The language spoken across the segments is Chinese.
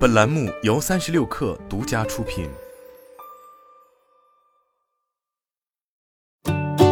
本栏目由三十六氪独家出品。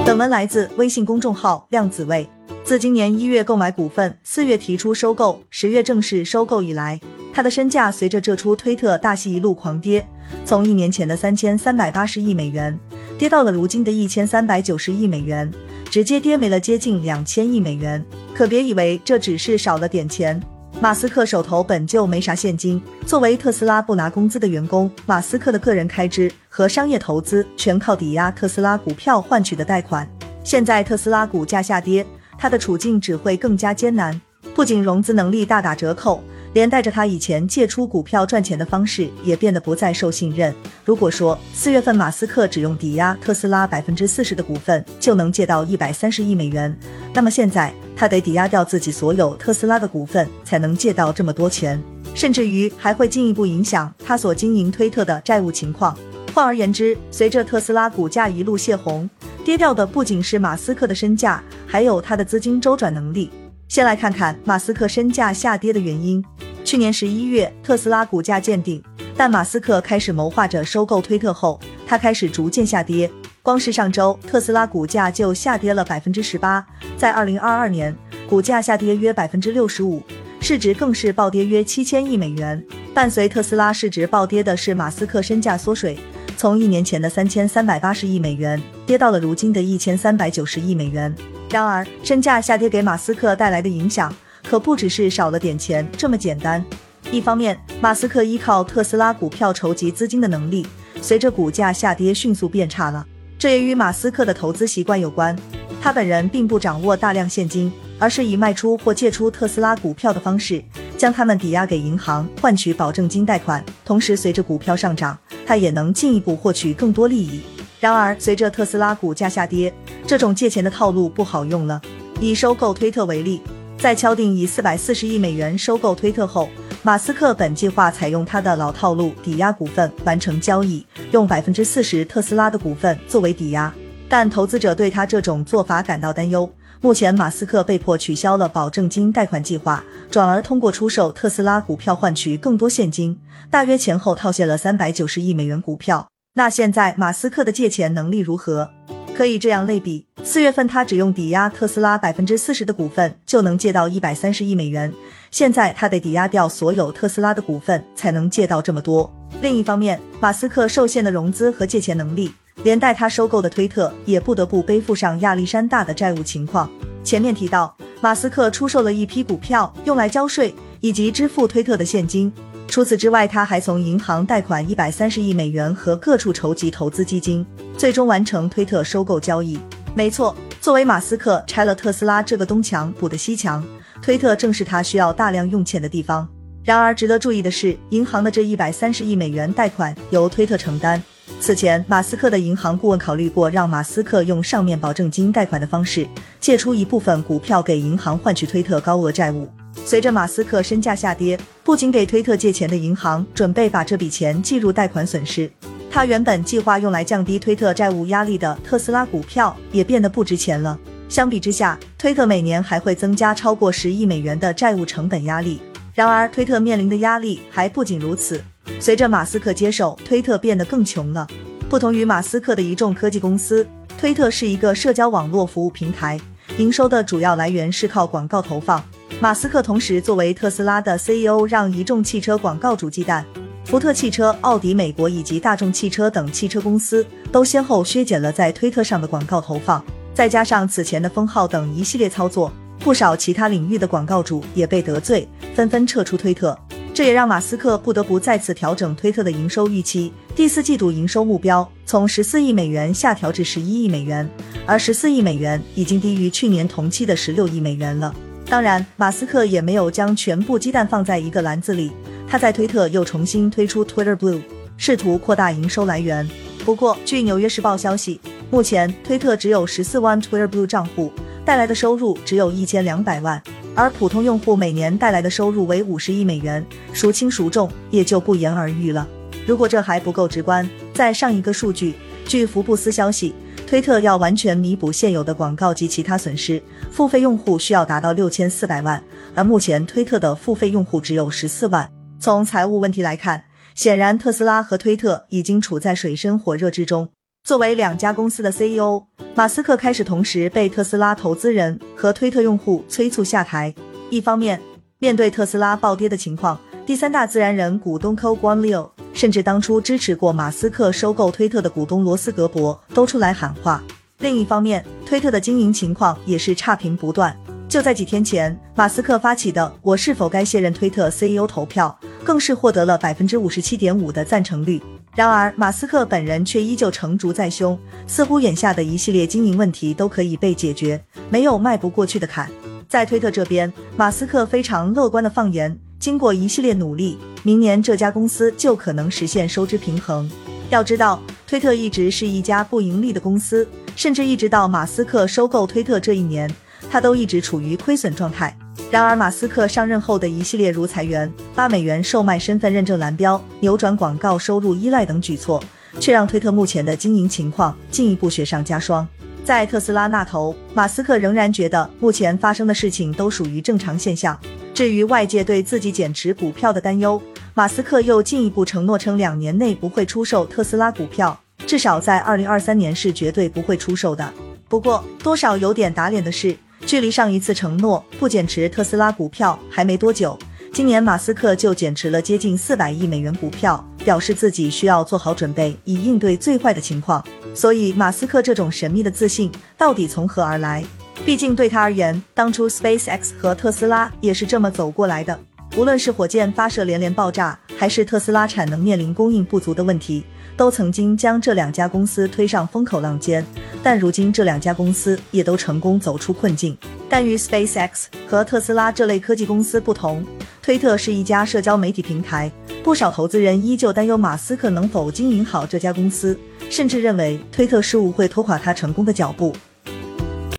本文来自微信公众号量子位。自今年一月购买股份，四月提出收购，十月正式收购以来，他的身价随着这出推特大戏一路狂跌，从一年前的三千三百八十亿美元，跌到了如今的一千三百九十亿美元，直接跌没了接近两千亿美元。可别以为这只是少了点钱。马斯克手头本就没啥现金，作为特斯拉不拿工资的员工，马斯克的个人开支和商业投资全靠抵押特斯拉股票换取的贷款。现在特斯拉股价下跌，他的处境只会更加艰难。不仅融资能力大打折扣，连带着他以前借出股票赚钱的方式也变得不再受信任。如果说四月份马斯克只用抵押特斯拉百分之四十的股份就能借到一百三十亿美元，那么现在。他得抵押掉自己所有特斯拉的股份，才能借到这么多钱，甚至于还会进一步影响他所经营推特的债务情况。换而言之，随着特斯拉股价一路泄洪，跌掉的不仅是马斯克的身价，还有他的资金周转能力。先来看看马斯克身价下跌的原因。去年十一月，特斯拉股价见顶，但马斯克开始谋划着收购推特后，它开始逐渐下跌。光是上周，特斯拉股价就下跌了百分之十八，在二零二二年，股价下跌约百分之六十五，市值更是暴跌约七千亿美元。伴随特斯拉市值暴跌的是马斯克身价缩水，从一年前的三千三百八十亿美元跌到了如今的一千三百九十亿美元。然而，身价下跌给马斯克带来的影响可不只是少了点钱这么简单。一方面，马斯克依靠特斯拉股票筹集资金的能力，随着股价下跌迅速变差了。这也与马斯克的投资习惯有关。他本人并不掌握大量现金，而是以卖出或借出特斯拉股票的方式，将它们抵押给银行，换取保证金贷款。同时，随着股票上涨，他也能进一步获取更多利益。然而，随着特斯拉股价下跌，这种借钱的套路不好用了。以收购推特为例，在敲定以四百四十亿美元收购推特后。马斯克本计划采用他的老套路，抵押股份完成交易，用百分之四十特斯拉的股份作为抵押。但投资者对他这种做法感到担忧。目前，马斯克被迫取消了保证金贷款计划，转而通过出售特斯拉股票换取更多现金，大约前后套现了三百九十亿美元股票。那现在马斯克的借钱能力如何？可以这样类比：四月份他只用抵押特斯拉百分之四十的股份就能借到一百三十亿美元，现在他得抵押掉所有特斯拉的股份才能借到这么多。另一方面，马斯克受限的融资和借钱能力，连带他收购的推特也不得不背负上亚历山大的债务情况。前面提到，马斯克出售了一批股票用来交税以及支付推特的现金。除此之外，他还从银行贷款一百三十亿美元和各处筹集投资基金，最终完成推特收购交易。没错，作为马斯克拆了特斯拉这个东墙补的西墙，推特正是他需要大量用钱的地方。然而，值得注意的是，银行的这一百三十亿美元贷款由推特承担。此前，马斯克的银行顾问考虑过让马斯克用上面保证金贷款的方式，借出一部分股票给银行换取推特高额债务。随着马斯克身价下跌，不仅给推特借钱的银行准备把这笔钱计入贷款损失，他原本计划用来降低推特债务压力的特斯拉股票也变得不值钱了。相比之下，推特每年还会增加超过十亿美元的债务成本压力。然而，推特面临的压力还不仅如此。随着马斯克接手，推特变得更穷了。不同于马斯克的一众科技公司，推特是一个社交网络服务平台，营收的主要来源是靠广告投放。马斯克同时作为特斯拉的 CEO，让一众汽车广告主忌惮。福特汽车、奥迪美国以及大众汽车等汽车公司都先后削减了在推特上的广告投放。再加上此前的封号等一系列操作，不少其他领域的广告主也被得罪，纷纷撤出推特。这也让马斯克不得不再次调整推特的营收预期，第四季度营收目标从十四亿美元下调至十一亿美元，而十四亿美元已经低于去年同期的十六亿美元了。当然，马斯克也没有将全部鸡蛋放在一个篮子里。他在推特又重新推出 Twitter Blue，试图扩大营收来源。不过，据《纽约时报》消息，目前推特只有十四万 Twitter Blue 账户，带来的收入只有一千两百万，而普通用户每年带来的收入为五十亿美元，孰轻孰重也就不言而喻了。如果这还不够直观，再上一个数据，据福布斯消息。推特要完全弥补现有的广告及其他损失，付费用户需要达到六千四百万，而目前推特的付费用户只有十四万。从财务问题来看，显然特斯拉和推特已经处在水深火热之中。作为两家公司的 CEO，马斯克开始同时被特斯拉投资人和推特用户催促下台。一方面，面对特斯拉暴跌的情况，第三大自然人股东 Co Guan Liu，甚至当初支持过马斯克收购推特的股东罗斯格伯都出来喊话。另一方面，推特的经营情况也是差评不断。就在几天前，马斯克发起的“我是否该卸任推特 CEO” 投票，更是获得了百分之五十七点五的赞成率。然而，马斯克本人却依旧成竹在胸，似乎眼下的一系列经营问题都可以被解决，没有迈不过去的坎。在推特这边，马斯克非常乐观的放言，经过一系列努力，明年这家公司就可能实现收支平衡。要知道，推特一直是一家不盈利的公司。甚至一直到马斯克收购推特这一年，他都一直处于亏损状态。然而，马斯克上任后的一系列如裁员、八美元售卖身份认证蓝标、扭转广告收入依赖等举措，却让推特目前的经营情况进一步雪上加霜。在特斯拉那头，马斯克仍然觉得目前发生的事情都属于正常现象。至于外界对自己减持股票的担忧，马斯克又进一步承诺称，两年内不会出售特斯拉股票。至少在二零二三年是绝对不会出售的。不过，多少有点打脸的是，距离上一次承诺不减持特斯拉股票还没多久，今年马斯克就减持了接近四百亿美元股票，表示自己需要做好准备，以应对最坏的情况。所以，马斯克这种神秘的自信到底从何而来？毕竟对他而言，当初 SpaceX 和特斯拉也是这么走过来的。无论是火箭发射连连爆炸，还是特斯拉产能面临供应不足的问题。都曾经将这两家公司推上风口浪尖，但如今这两家公司也都成功走出困境。但与 SpaceX 和特斯拉这类科技公司不同，推特是一家社交媒体平台，不少投资人依旧担忧马斯克能否经营好这家公司，甚至认为推特事务会拖垮他成功的脚步。